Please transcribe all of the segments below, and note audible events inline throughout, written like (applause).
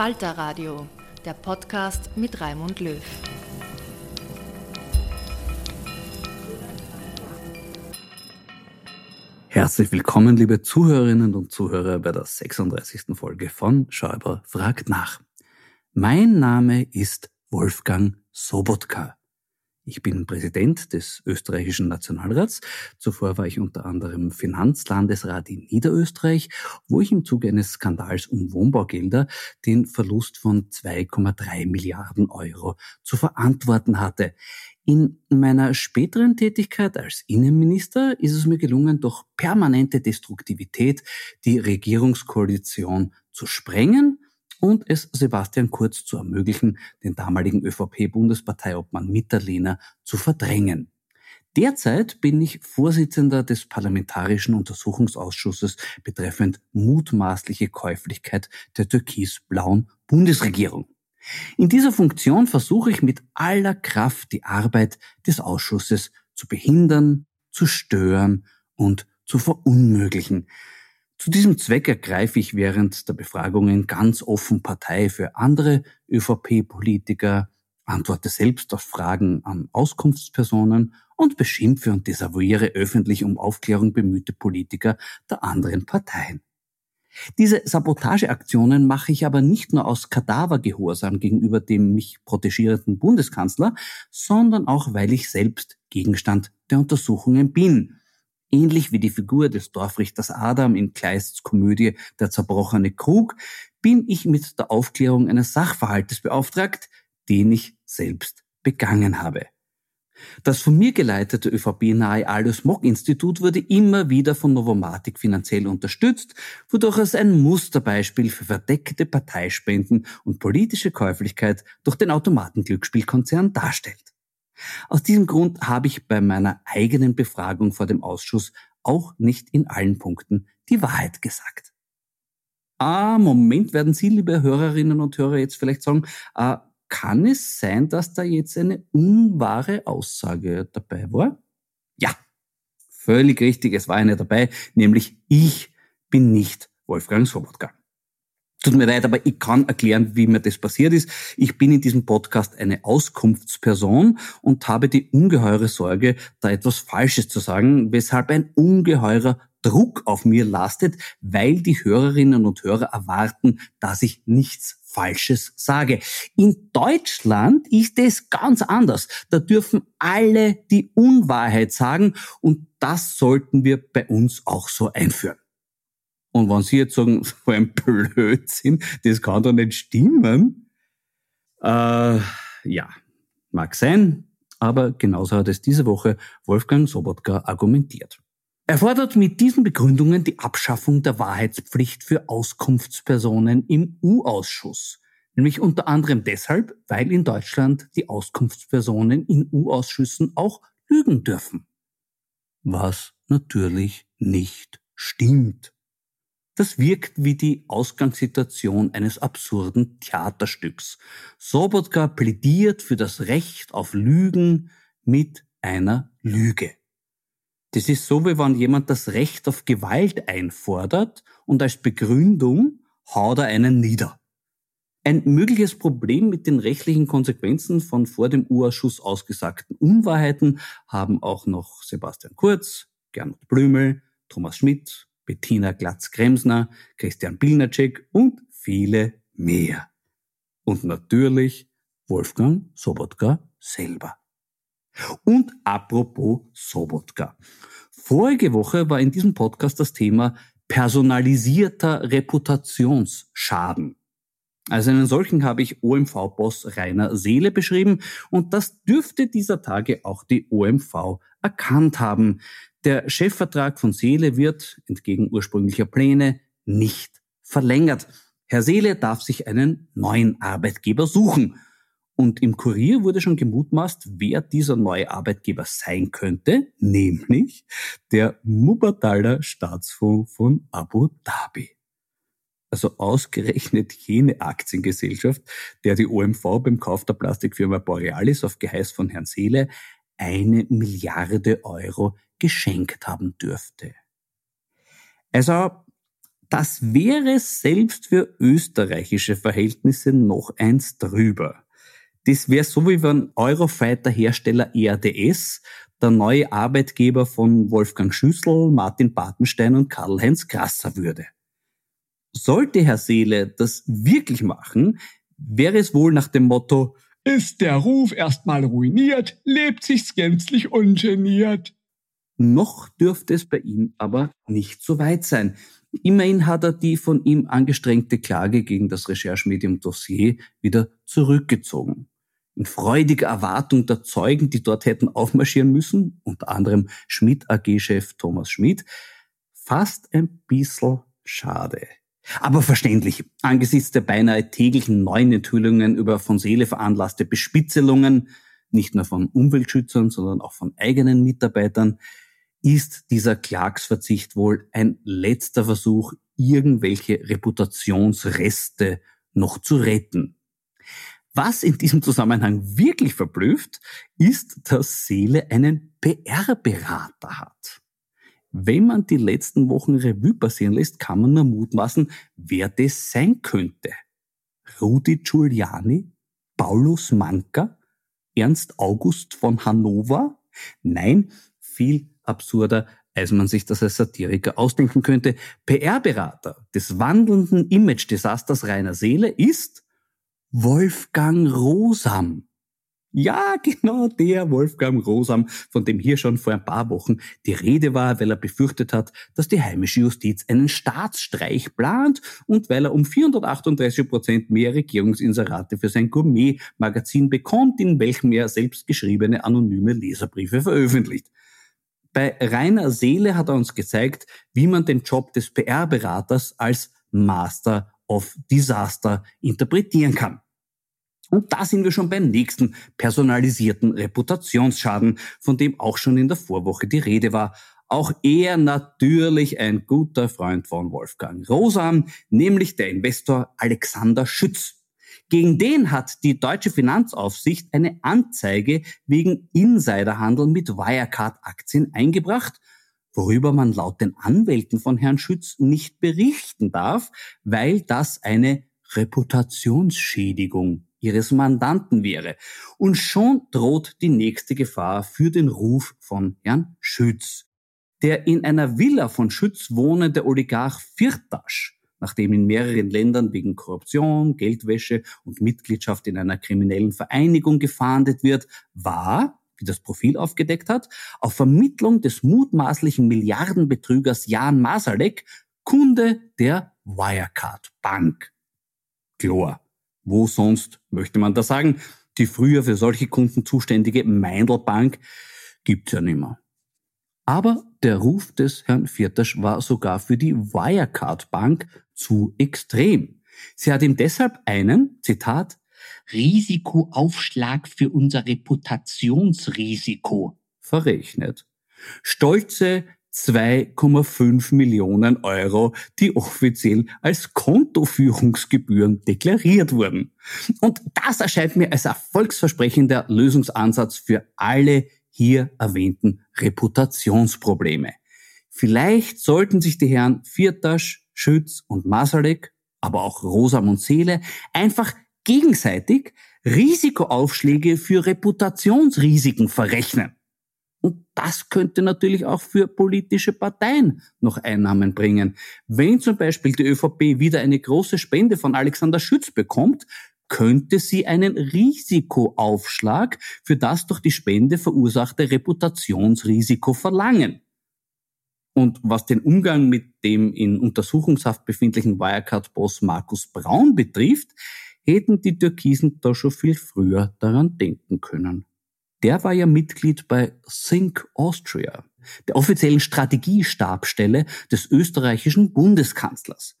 Falter Radio, der Podcast mit Raimund Löw. Herzlich willkommen, liebe Zuhörerinnen und Zuhörer, bei der 36. Folge von Schäuber fragt nach. Mein Name ist Wolfgang Sobotka. Ich bin Präsident des österreichischen Nationalrats. Zuvor war ich unter anderem Finanzlandesrat in Niederösterreich, wo ich im Zuge eines Skandals um Wohnbaugelder den Verlust von 2,3 Milliarden Euro zu verantworten hatte. In meiner späteren Tätigkeit als Innenminister ist es mir gelungen, durch permanente Destruktivität die Regierungskoalition zu sprengen und es Sebastian Kurz zu ermöglichen, den damaligen ÖVP-Bundesparteiobmann Mitterlehner zu verdrängen. Derzeit bin ich Vorsitzender des Parlamentarischen Untersuchungsausschusses betreffend mutmaßliche Käuflichkeit der türkis-blauen Bundesregierung. In dieser Funktion versuche ich mit aller Kraft die Arbeit des Ausschusses zu behindern, zu stören und zu verunmöglichen. Zu diesem Zweck ergreife ich während der Befragungen ganz offen Partei für andere ÖVP-Politiker, antworte selbst auf Fragen an Auskunftspersonen und beschimpfe und desavouiere öffentlich um Aufklärung bemühte Politiker der anderen Parteien. Diese Sabotageaktionen mache ich aber nicht nur aus Kadavergehorsam gegenüber dem mich protegierenden Bundeskanzler, sondern auch, weil ich selbst Gegenstand der Untersuchungen bin Ähnlich wie die Figur des Dorfrichters Adam in Kleists Komödie Der zerbrochene Krug bin ich mit der Aufklärung eines Sachverhaltes beauftragt, den ich selbst begangen habe. Das von mir geleitete ÖVP-nahe Aldous Mock Institut wurde immer wieder von Novomatic finanziell unterstützt, wodurch es ein Musterbeispiel für verdeckte Parteispenden und politische Käuflichkeit durch den Automatenglücksspielkonzern darstellt. Aus diesem Grund habe ich bei meiner eigenen Befragung vor dem Ausschuss auch nicht in allen Punkten die Wahrheit gesagt. Ah, Moment, werden Sie, liebe Hörerinnen und Hörer, jetzt vielleicht sagen, äh, kann es sein, dass da jetzt eine unwahre Aussage dabei war? Ja, völlig richtig, es war eine dabei, nämlich ich bin nicht Wolfgang Sobotka. Tut mir leid, aber ich kann erklären, wie mir das passiert ist. Ich bin in diesem Podcast eine Auskunftsperson und habe die ungeheure Sorge, da etwas Falsches zu sagen, weshalb ein ungeheurer Druck auf mir lastet, weil die Hörerinnen und Hörer erwarten, dass ich nichts Falsches sage. In Deutschland ist es ganz anders. Da dürfen alle die Unwahrheit sagen und das sollten wir bei uns auch so einführen. Und wenn Sie jetzt sagen, (laughs) so ein Blödsinn, das kann doch nicht stimmen. Äh, ja, mag sein, aber genauso hat es diese Woche Wolfgang Sobotka argumentiert. Er fordert mit diesen Begründungen die Abschaffung der Wahrheitspflicht für Auskunftspersonen im U-Ausschuss. Nämlich unter anderem deshalb, weil in Deutschland die Auskunftspersonen in U-Ausschüssen auch lügen dürfen. Was natürlich nicht stimmt. Das wirkt wie die Ausgangssituation eines absurden Theaterstücks. Sobotka plädiert für das Recht auf Lügen mit einer Lüge. Das ist so, wie wenn jemand das Recht auf Gewalt einfordert und als Begründung haut er einen nieder. Ein mögliches Problem mit den rechtlichen Konsequenzen von vor dem U-Ausschuss ausgesagten Unwahrheiten haben auch noch Sebastian Kurz, Gernot Blümel, Thomas Schmidt, Bettina Glatz-Kremsner, Christian Pilnacek und viele mehr. Und natürlich Wolfgang Sobotka selber. Und apropos Sobotka. Vorige Woche war in diesem Podcast das Thema personalisierter Reputationsschaden. Also einen solchen habe ich OMV-Boss Rainer Seele beschrieben und das dürfte dieser Tage auch die OMV erkannt haben. Der Chefvertrag von Seele wird, entgegen ursprünglicher Pläne, nicht verlängert. Herr Seele darf sich einen neuen Arbeitgeber suchen. Und im Kurier wurde schon gemutmaßt, wer dieser neue Arbeitgeber sein könnte, nämlich der Mubadala Staatsfonds von Abu Dhabi. Also ausgerechnet jene Aktiengesellschaft, der die OMV beim Kauf der Plastikfirma Borealis auf Geheiß von Herrn Seele eine Milliarde Euro geschenkt haben dürfte. Also, das wäre selbst für österreichische Verhältnisse noch eins drüber. Das wäre so, wie wenn Eurofighter-Hersteller ERDS der neue Arbeitgeber von Wolfgang Schüssel, Martin Bartenstein und Karl-Heinz Grasser würde. Sollte Herr Seele das wirklich machen, wäre es wohl nach dem Motto, ist der Ruf erstmal ruiniert, lebt sich's gänzlich ungeniert. Noch dürfte es bei ihm aber nicht so weit sein. Immerhin hat er die von ihm angestrengte Klage gegen das Recherchemedium Dossier wieder zurückgezogen. In freudiger Erwartung der Zeugen, die dort hätten aufmarschieren müssen, unter anderem Schmidt AG-Chef Thomas Schmidt, fast ein bisschen schade. Aber verständlich, angesichts der beinahe täglichen neuen Enthüllungen über von Seele veranlasste Bespitzelungen, nicht nur von Umweltschützern, sondern auch von eigenen Mitarbeitern, ist dieser Klagsverzicht wohl ein letzter Versuch, irgendwelche Reputationsreste noch zu retten. Was in diesem Zusammenhang wirklich verblüfft, ist, dass Seele einen PR-Berater hat. Wenn man die letzten Wochen Revue passieren lässt, kann man nur mutmaßen, wer das sein könnte. Rudi Giuliani? Paulus Manka? Ernst August von Hannover? Nein, viel absurder, als man sich das als Satiriker ausdenken könnte. PR-Berater des wandelnden Image-Desasters reiner Seele ist Wolfgang Rosam. Ja, genau der Wolfgang Rosam, von dem hier schon vor ein paar Wochen die Rede war, weil er befürchtet hat, dass die heimische Justiz einen Staatsstreich plant und weil er um 438 Prozent mehr Regierungsinserate für sein Gourmet-Magazin bekommt, in welchem er selbst geschriebene anonyme Leserbriefe veröffentlicht. Bei reiner Seele hat er uns gezeigt, wie man den Job des PR-Beraters als Master of Disaster interpretieren kann. Und da sind wir schon beim nächsten personalisierten Reputationsschaden, von dem auch schon in der Vorwoche die Rede war. Auch er natürlich ein guter Freund von Wolfgang Rosam, nämlich der Investor Alexander Schütz. Gegen den hat die deutsche Finanzaufsicht eine Anzeige wegen Insiderhandel mit Wirecard-Aktien eingebracht, worüber man laut den Anwälten von Herrn Schütz nicht berichten darf, weil das eine Reputationsschädigung ihres Mandanten wäre. Und schon droht die nächste Gefahr für den Ruf von Herrn Schütz. Der in einer Villa von Schütz wohnende Oligarch Firtasch nachdem in mehreren Ländern wegen Korruption, Geldwäsche und Mitgliedschaft in einer kriminellen Vereinigung gefahndet wird, war, wie das Profil aufgedeckt hat, auf Vermittlung des mutmaßlichen Milliardenbetrügers Jan Masalek Kunde der Wirecard Bank. Chlor. Wo sonst möchte man da sagen? Die früher für solche Kunden zuständige Meindl Bank gibt's ja nimmer. Aber der Ruf des Herrn Viertasch war sogar für die Wirecard Bank zu extrem. Sie hat ihm deshalb einen, Zitat, Risikoaufschlag für unser Reputationsrisiko verrechnet. Stolze 2,5 Millionen Euro, die offiziell als Kontoführungsgebühren deklariert wurden. Und das erscheint mir als erfolgsversprechender Lösungsansatz für alle hier erwähnten Reputationsprobleme. Vielleicht sollten sich die Herren Viertasch, Schütz und Masalek, aber auch Rosamund Seele einfach gegenseitig Risikoaufschläge für Reputationsrisiken verrechnen. Und das könnte natürlich auch für politische Parteien noch Einnahmen bringen. Wenn zum Beispiel die ÖVP wieder eine große Spende von Alexander Schütz bekommt, könnte sie einen Risikoaufschlag für das durch die Spende verursachte Reputationsrisiko verlangen. Und was den Umgang mit dem in Untersuchungshaft befindlichen Wirecard-Boss Markus Braun betrifft, hätten die Türkisen da schon viel früher daran denken können. Der war ja Mitglied bei Think Austria, der offiziellen Strategiestabstelle des österreichischen Bundeskanzlers.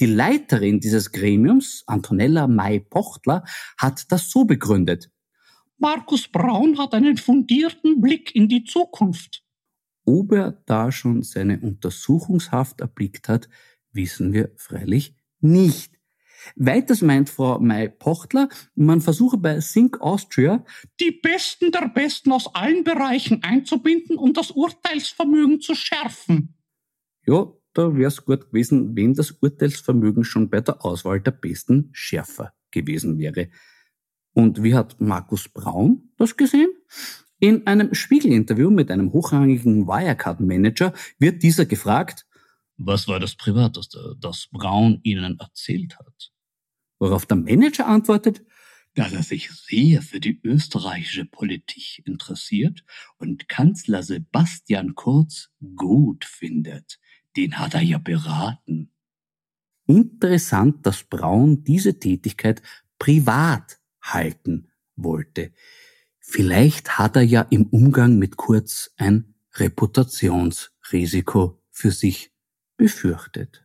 Die Leiterin dieses Gremiums, Antonella May-Pochtler, hat das so begründet. Markus Braun hat einen fundierten Blick in die Zukunft. Ob er da schon seine Untersuchungshaft erblickt hat, wissen wir freilich nicht. Weiters meint Frau May-Pochtler, man versuche bei Think Austria die Besten der Besten aus allen Bereichen einzubinden und das Urteilsvermögen zu schärfen. Ja, da wäre es gut gewesen, wenn das Urteilsvermögen schon bei der Auswahl der Besten schärfer gewesen wäre. Und wie hat Markus Braun das gesehen? In einem Spiegelinterview mit einem hochrangigen Wirecard-Manager wird dieser gefragt, was war das Privateste, das Braun Ihnen erzählt hat? Worauf der Manager antwortet, dass er sich sehr für die österreichische Politik interessiert und Kanzler Sebastian Kurz gut findet. Den hat er ja beraten. Interessant, dass Braun diese Tätigkeit privat halten wollte. Vielleicht hat er ja im Umgang mit Kurz ein Reputationsrisiko für sich befürchtet.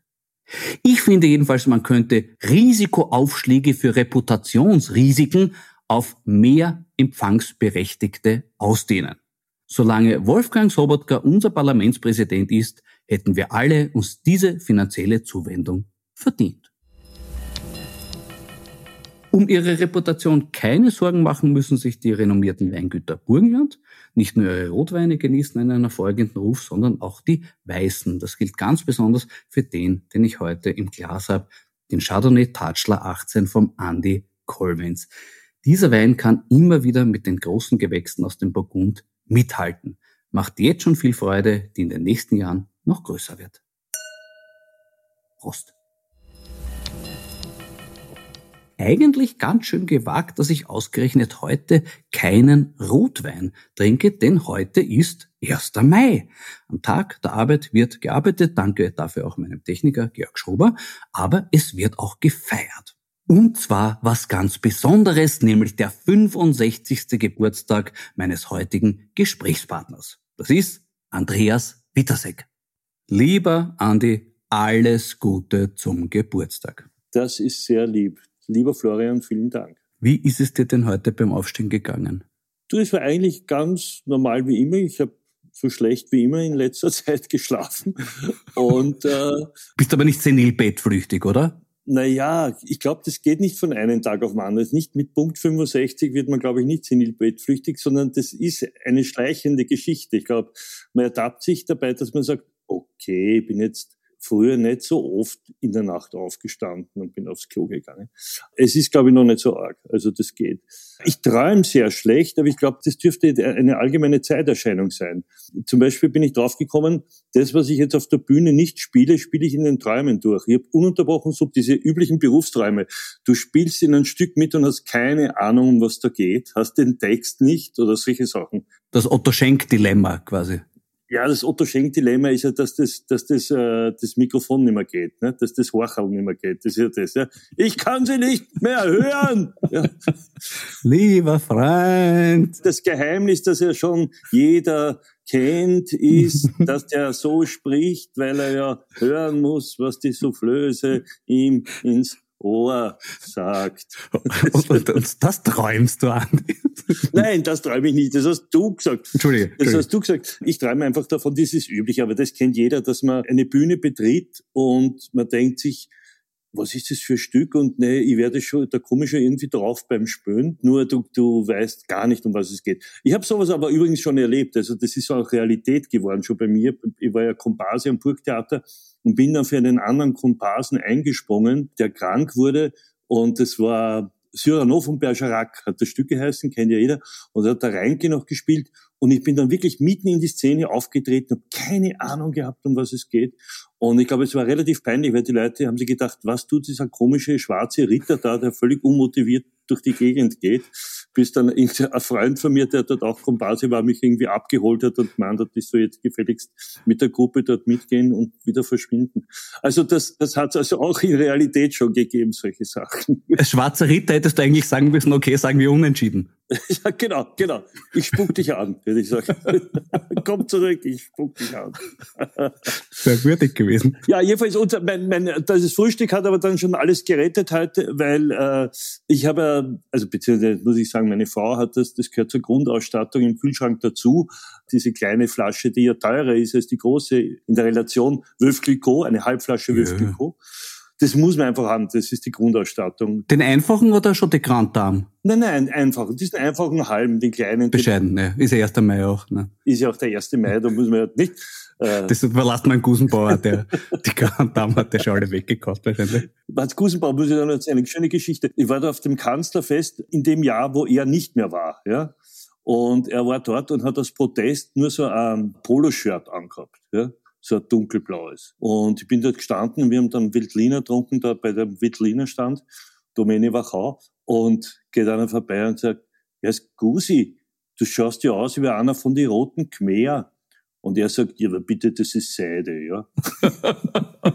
Ich finde jedenfalls, man könnte Risikoaufschläge für Reputationsrisiken auf mehr Empfangsberechtigte ausdehnen. Solange Wolfgang Sobotka unser Parlamentspräsident ist, hätten wir alle uns diese finanzielle Zuwendung verdient. Um ihre Reputation keine Sorgen machen, müssen sich die renommierten Weingüter Burgenland nicht nur ihre Rotweine genießen einen erfolgenden Ruf, sondern auch die Weißen. Das gilt ganz besonders für den, den ich heute im Glas habe, den Chardonnay Tatschler 18 vom Andy Colvins. Dieser Wein kann immer wieder mit den großen Gewächsen aus dem Burgund mithalten. Macht jetzt schon viel Freude, die in den nächsten Jahren noch größer wird. Prost! Eigentlich ganz schön gewagt, dass ich ausgerechnet heute keinen Rotwein trinke, denn heute ist 1. Mai. Am Tag der Arbeit wird gearbeitet, danke dafür auch meinem Techniker Georg Schober, aber es wird auch gefeiert. Und zwar was ganz Besonderes, nämlich der 65. Geburtstag meines heutigen Gesprächspartners. Das ist Andreas Wittersek. Lieber Andi, alles Gute zum Geburtstag. Das ist sehr lieb. Lieber Florian, vielen Dank. Wie ist es dir denn heute beim Aufstehen gegangen? Du, es war eigentlich ganz normal wie immer. Ich habe so schlecht wie immer in letzter (laughs) Zeit geschlafen. Und äh, bist aber nicht senilbettflüchtig, oder? Naja, ich glaube, das geht nicht von einem Tag auf den anderen. Nicht mit Punkt 65 wird man, glaube ich, nicht senilbettflüchtig, sondern das ist eine schleichende Geschichte. Ich glaube, man ertappt sich dabei, dass man sagt, okay, ich bin jetzt früher nicht so oft in der Nacht aufgestanden und bin aufs Klo gegangen. Es ist, glaube ich, noch nicht so arg. Also das geht. Ich träume sehr schlecht, aber ich glaube, das dürfte eine allgemeine Zeiterscheinung sein. Zum Beispiel bin ich draufgekommen, das, was ich jetzt auf der Bühne nicht spiele, spiele ich in den Träumen durch. Ich habe ununterbrochen so diese üblichen Berufsträume. Du spielst in ein Stück mit und hast keine Ahnung, um was da geht, hast den Text nicht oder solche Sachen. Das Otto Schenk-Dilemma quasi. Ja, das Otto Schenk-Dilemma ist ja, dass das, dass das, äh, das Mikrofon nicht mehr geht, ne? dass das Horchel nicht mehr geht. Das ist ja das. Ja? Ich kann sie nicht mehr hören. (laughs) Ja. Lieber Freund. Das Geheimnis, das ja schon jeder kennt, ist, (laughs) dass der so spricht, weil er ja hören muss, was die Soufflöse ihm ins Ohr sagt. (laughs) Und, und, und das träumst du an? (laughs) Nein, das träume ich nicht. Das hast du gesagt. Entschuldige. Das hast du gesagt. Ich träume einfach davon, das ist üblich, aber das kennt jeder, dass man eine Bühne betritt und man denkt sich, was ist das für ein Stück? Und nee, ich werde schon da komische irgendwie drauf beim Spüren. Nur du, du weißt gar nicht, um was es geht. Ich habe sowas aber übrigens schon erlebt. Also das ist auch Realität geworden, schon bei mir. Ich war ja Komparse am Burgtheater und bin dann für einen anderen Komparsen eingesprungen, der krank wurde. Und das war Cyrano von Bergerac, hat das Stück geheißen, kennt ja jeder. Und da hat der Reinke noch gespielt. Und ich bin dann wirklich mitten in die Szene aufgetreten, habe keine Ahnung gehabt, um was es geht. Und ich glaube, es war relativ peinlich, weil die Leute haben sich gedacht, was tut dieser komische schwarze Ritter da, der völlig unmotiviert durch die Gegend geht, bis dann (laughs) ein Freund von mir, der dort auch Komparse war, mich irgendwie abgeholt hat und gemeint hat, ich soll jetzt gefälligst mit der Gruppe dort mitgehen und wieder verschwinden. Also das, das hat es also auch in Realität schon gegeben, solche Sachen. Als schwarzer Ritter hättest du eigentlich sagen müssen, okay, sagen wir unentschieden. (laughs) Ja, genau, genau. Ich spuck dich an, würde ich sagen. (laughs) Komm zurück, ich spuck dich an. Sehr würdig gewesen. Ja, jedenfalls, unser, mein, mein, das Frühstück hat aber dann schon alles gerettet heute, weil äh, ich habe, also beziehungsweise muss ich sagen, meine Frau hat das, das gehört zur Grundausstattung im Kühlschrank dazu. Diese kleine Flasche, die ja teurer ist als die große in der Relation Wölf Clicquot, eine Halbflasche Wölf Clicquot. Ja das muss man einfach haben, das ist die Grundausstattung. Den einfachen oder schon die Grand Dame? Nein, nein, einfachen. Diesen einfachen halben, den kleinen. Bescheiden, ne. Ist ja 1. Mai auch, ne. Ist ja auch der 1. Mai, da muss man ja nicht. Äh, das überlasst man Gusenbauer, der die Grand Dame hat der schon alle weggekauft wahrscheinlich. Als Gusenbauer muss ich dann erzählen, eine schöne Geschichte. Ich war da auf dem Kanzlerfest in dem Jahr, wo er nicht mehr war, ja. Und er war dort und hat als Protest nur so ein Poloshirt angehabt, ja so ein dunkelblaues. Und ich bin dort gestanden und wir haben dann Wildliner getrunken, da bei dem Wildliner Stand, Domäne Wachau, und geht einer vorbei und sagt, ja, Gusi, du schaust ja aus wie einer von den roten Khmer. Und er sagt, ja, aber bitte, das ist Seide, ja. (laughs)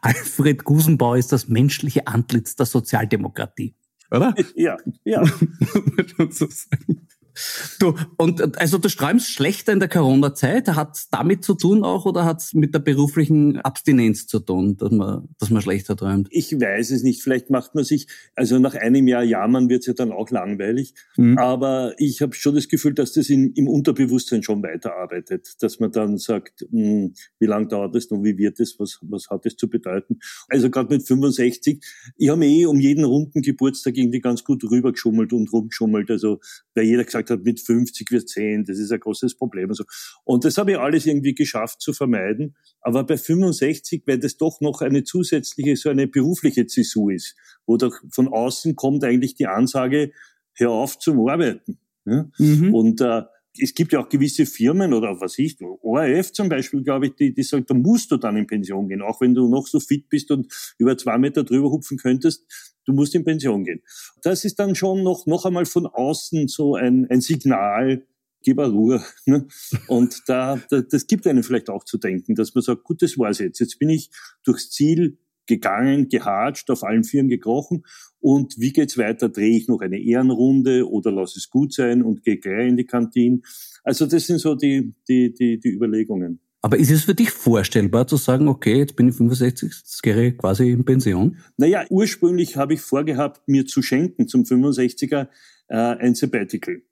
Alfred Gusenbauer ist das menschliche Antlitz der Sozialdemokratie, oder? Ja, ja. (laughs) Du, und also du träumst schlechter in der Corona-Zeit. Hat es damit zu tun auch oder hat es mit der beruflichen Abstinenz zu tun, dass man, dass man schlechter träumt? Ich weiß es nicht. Vielleicht macht man sich, also nach einem Jahr jammern wird es ja dann auch langweilig. Mhm. Aber ich habe schon das Gefühl, dass das in, im Unterbewusstsein schon weiterarbeitet. Dass man dann sagt, mh, hm, wie lange dauert es noch, wie wird es, was, was hat es zu bedeuten? Also gerade mit 65, ich habe eh um jeden runden Geburtstag irgendwie ganz gut rübergeschummelt und rumgeschummelt. Also weil jeder gesagt hat, mit 50 wird 10, das ist ein großes Problem. Und, so. und das habe ich alles irgendwie geschafft zu vermeiden. Aber bei 65, weil das doch noch eine zusätzliche, so eine berufliche Zäsur ist, wo doch von außen kommt eigentlich die Ansage, hör auf zum Arbeiten. Ja? Mhm. Und äh, es gibt ja auch gewisse Firmen oder was ich, ORF zum Beispiel, glaube ich, die, die sagen, da musst du dann in Pension gehen, auch wenn du noch so fit bist und über zwei Meter drüber hupfen könntest, du musst in Pension gehen. Das ist dann schon noch, noch einmal von außen so ein, ein Signal, gib Ruhe. (laughs) Ne? Und da, da, das gibt einem vielleicht auch zu denken, dass man sagt, gut, das war's jetzt. Jetzt bin ich durchs Ziel gegangen, gehatscht, auf allen Vieren gekrochen. Und wie geht's weiter? Drehe ich noch eine Ehrenrunde oder lass es gut sein und gehe gleich in die Kantine? Also das sind so die, die, die, die Überlegungen. Aber ist es für dich vorstellbar zu sagen, okay, jetzt bin ich 65, jetzt gehe ich quasi in Pension? Naja, ursprünglich habe ich vorgehabt, mir zu schenken zum 65er äh, ein Sabbatical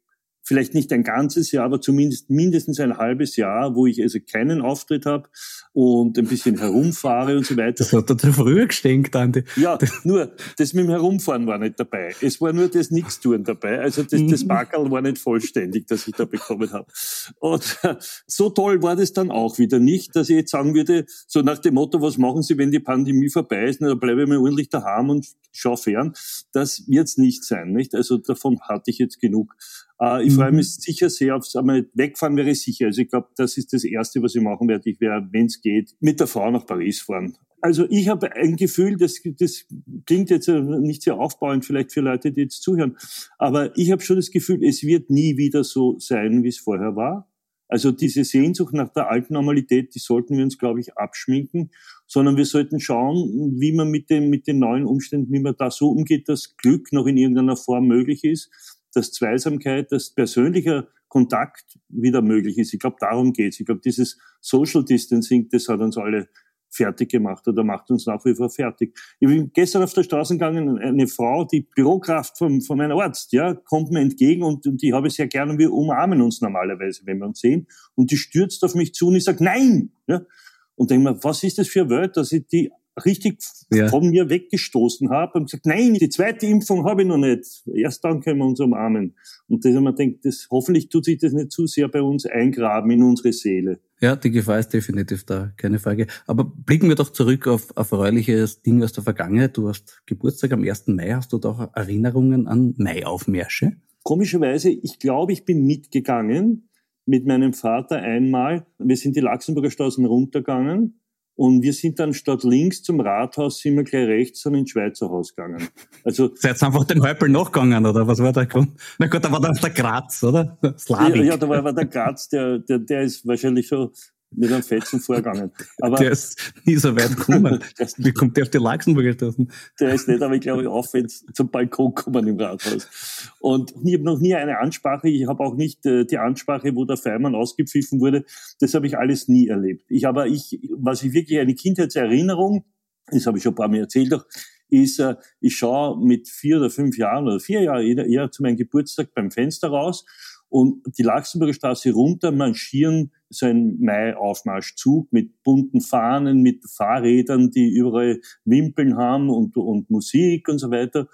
vielleicht nicht ein ganzes Jahr, aber zumindest mindestens ein halbes Jahr, wo ich also keinen Auftritt habe und ein bisschen herumfahre und so weiter. Das hat er zu früher gestinkt, Andi. Ja, nur das mit dem Herumfahren war nicht dabei. Es war nur das Nichtstun dabei. Also das, das mhm. Backerl war nicht vollständig, das ich da bekommen habe. Und (laughs) so toll war das dann auch wieder nicht, dass ich jetzt sagen würde, so nach dem Motto, was machen Sie, wenn die Pandemie vorbei ist? Na, dann bleibe ich mir ordentlich daheim und schau fern. Das wird's nicht sein, nicht? Also davon hatte ich jetzt genug. Äh, ich mhm. freue mich sicher sehr aufs einmal wegfahren wäre ich sicher. Also ich glaube, das ist das Erste, was ich machen werde. Ich werde, wenn es geht, mit der Frau nach Paris fahren. Also ich habe ein Gefühl, das, das klingt jetzt nicht sehr aufbauend vielleicht für Leute, die jetzt zuhören, aber ich habe schon das Gefühl, es wird nie wieder so sein, wie es vorher war. Also diese Sehnsucht nach der alten Normalität, die sollten wir uns, glaube ich, abschminken, sondern wir sollten schauen, wie man mit, dem, mit den neuen Umständen, wie man da so umgeht, dass Glück noch in irgendeiner Form möglich ist dass Zweisamkeit, dass persönlicher Kontakt wieder möglich ist. Ich glaube, darum geht's. Ich glaube, dieses Social Distancing, das hat uns alle fertig gemacht oder macht uns nach wie vor fertig. Ich bin gestern auf der Straße gegangen, eine Frau, die Bürokraft von, von meinem Arzt, ja, kommt mir entgegen und, und die habe ich sehr gerne und wir umarmen uns normalerweise, wenn wir uns sehen. Und die stürzt auf mich zu und ich sage, nein! Ja, und denke mir, was ist das für eine Welt, dass ich die richtig ja. von mir weggestoßen habe und gesagt, nein, die zweite Impfung habe ich noch nicht. Erst dann können wir uns umarmen. Und dass man denkt, das, hoffentlich tut sich das nicht zu sehr bei uns eingraben in unsere Seele. Ja, die Gefahr ist definitiv da, keine Frage. Aber blicken wir doch zurück auf erfreuliches Ding aus der Vergangenheit. Du hast Geburtstag am 1. Mai. Hast du doch Erinnerungen an Maiaufmärsche? Komischerweise, ich glaube, ich bin mitgegangen mit meinem Vater einmal. Wir sind die Laxenburger Straßen runtergegangen und wir sind dann statt links zum Rathaus, sind wir gleich rechts und ins Schweizer Haus gegangen. Also. (laughs) Seid einfach den Häupl nachgegangen, oder was war der Grund? Na gut, da war dann der Graz, oder? Slavik. Ja, ja, da war aber der Graz, der, der, der ist wahrscheinlich schon mit einem Fetzen vorgegangen. Aber der ist nie so weit gekommen. (laughs) Wie kommt der auf die Luxemburger Straßen? Der ist nicht, aber ich glaube, aufwärts zum Balkon kommen im Rathaus. Und ich habe noch nie eine Ansprache, ich habe auch nicht äh, die Ansprache, wo der Feimann ausgepfiffen wurde, das habe ich alles nie erlebt. Ich aber ich, was ich wirklich eine Kindheitserinnerung, das habe ich schon ein paar Mal erzählt, auch, ist, äh, ich schaue mit vier oder fünf Jahren oder vier Jahren eher, eher zu meinem Geburtstag beim Fenster raus und die Laxenburger Straße runter marschieren so ein Mai-Aufmarschzug mit bunten Fahnen, mit Fahrrädern, die überall Wimpeln haben und, und Musik und so weiter.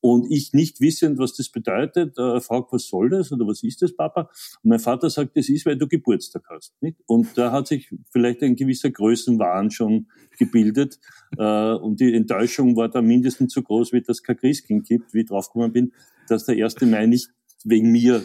Und ich nicht wissend, was das bedeutet, äh, fragt, was soll das oder was ist das, Papa? Und mein Vater sagt, das ist, weil du Geburtstag hast. Nicht? Und da hat sich vielleicht ein gewisser Größenwahn schon gebildet. (laughs) Äh, und die Enttäuschung war da mindestens so groß, wie das kein Christkind gibt, wie ich draufgekommen bin, dass der 1. Mai nicht wegen mir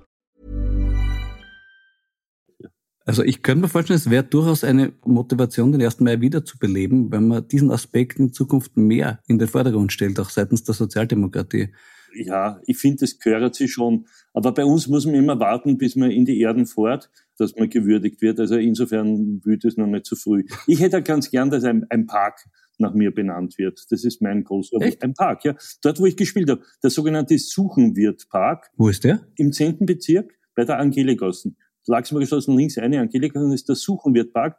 Also ich könnte mir vorstellen, es wäre durchaus eine Motivation, den 1. Mai wieder zu beleben, wenn man diesen Aspekt in Zukunft mehr in den Vordergrund stellt, auch seitens der Sozialdemokratie. Ja, ich finde, das gehört sich schon. Aber bei uns muss man immer warten, bis man in die Erden fährt, dass man gewürdigt wird. Also insofern würde es noch nicht zu früh. Ich hätte ganz gern, dass ein, ein Park nach mir benannt wird. Das ist mein großer Echt? ein Park, ja. Dort, wo ich gespielt habe, der sogenannte Suchenwirt-Park. Wo ist der? Im zehnten Bezirk bei der Angelikassen. Straße links eine, Angelikassen ist der Suchenwirt-Park,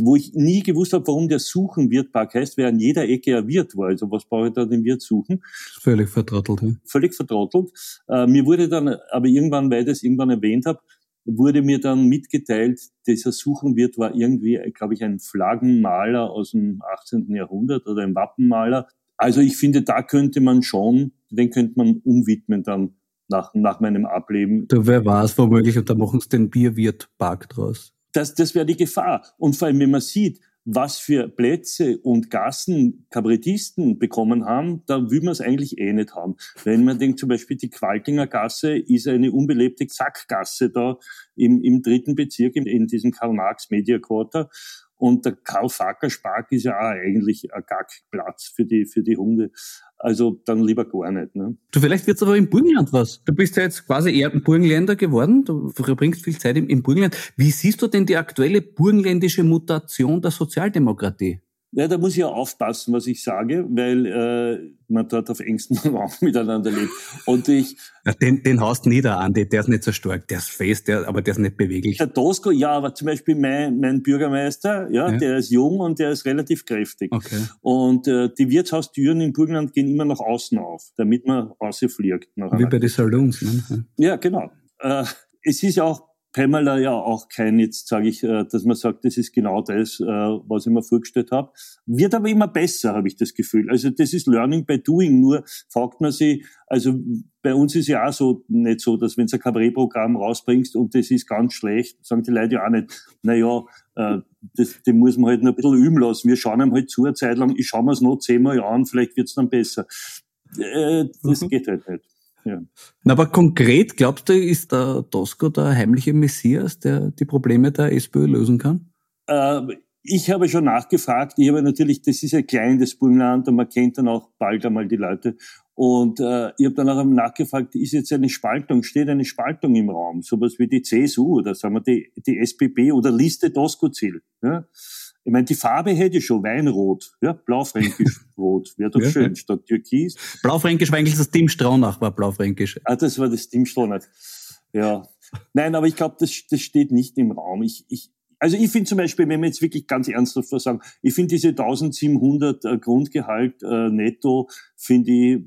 wo ich nie gewusst habe, warum der Suchenwirt-Park heißt, weil an jeder Ecke ein Wirt war. Also was brauche ich da den Wirt suchen? Völlig vertrottelt. Ja. Völlig vertrottelt. Äh, mir wurde dann, aber irgendwann, weil ich das irgendwann erwähnt habe, wurde mir dann mitgeteilt, dieser Suchenwirt war irgendwie, glaube ich, ein Flaggenmaler aus dem 18. Jahrhundert oder ein Wappenmaler. Also ich finde, da könnte man schon, den könnte man umwidmen dann nach, nach meinem Ableben. Du, wer war es womöglich und da machen sie den Bierwirt-Park draus. Das, das wäre die Gefahr. Und vor allem, wenn man sieht, was für Plätze und Gassen Kabarettisten bekommen haben, da will man es eigentlich eh nicht haben. Wenn man denkt, zum Beispiel die Qualtinger Gasse ist eine unbelebte Sackgasse da im, im dritten Bezirk, in, in diesem Karl-Marx Media Quarter. Und der Karl-Facker-Spark ist ja auch eigentlich ein Gackplatz für die, für die Hunde. Also dann lieber gar nicht. Ne? Du, vielleicht wird's aber im Burgenland was. Du bist ja jetzt quasi eher ein Burgenländer geworden. Du verbringst viel Zeit im, im Burgenland. Wie siehst du denn die aktuelle burgenländische Mutation der Sozialdemokratie? Ja, da muss ich ja aufpassen, was ich sage, weil äh, man dort auf engstem (laughs) Raum miteinander lebt. Und ich. Ja, den, den haust nieder, Andi, der ist nicht so stark, der ist fest, der, aber der ist nicht beweglich. Der Tosco, ja, aber zum Beispiel mein, mein Bürgermeister, ja, ja, der ist jung und der ist relativ kräftig. Okay. Und äh, die Wirtshaustüren im Burgenland gehen immer nach außen auf, damit man rausfliegt. Wie bei den Saloons, ne? Ja, genau. Äh, es ist ja auch Pamela ja auch kein, jetzt sage ich, äh, dass man sagt, das ist genau das, äh, was ich mir vorgestellt habe. Wird aber immer besser, habe ich das Gefühl. Also das ist Learning by Doing. Nur fragt man sich, also bei uns ist ja auch so nicht so, dass wenn du ein Kabarettprogramm rausbringst und das ist ganz schlecht, sagen die Leute ja auch nicht, naja, äh, das, den muss man halt noch ein bisschen üben lassen. Wir schauen ihm halt zu eine Zeit lang, ich schaue mir es noch zehnmal an, vielleicht wird's dann besser. Äh, das mhm. geht halt nicht. Ja. Na, aber konkret, glaubst du, ist der Tosco der heimliche Messias, der die Probleme der SPÖ lösen kann? Äh, ich habe schon nachgefragt. Ich habe natürlich, das ist ja klein, das Burgenland, und man kennt dann auch bald einmal die Leute. Und äh, ich habe dann auch nachgefragt, ist jetzt eine Spaltung, steht eine Spaltung im Raum, sowas wie die CSU oder sagen wir die, die SPP oder Liste Doskozil. Ja? Ich meine, die Farbe hätte ich schon, Weinrot, ja, Blaufränkisch (laughs) rot, wäre doch ja, schön, statt Türkis. Blaufränkisch war eigentlich das Team Straunach, war Blaufränkisch. Ah, das war das Team Straunach. Ja. Nein, aber ich glaube, das, das steht nicht im Raum. Ich, ich, also ich finde zum Beispiel, wenn wir jetzt wirklich ganz ernsthaft was sagen, ich finde diese 1700 äh, Grundgehalt äh, netto, finde ich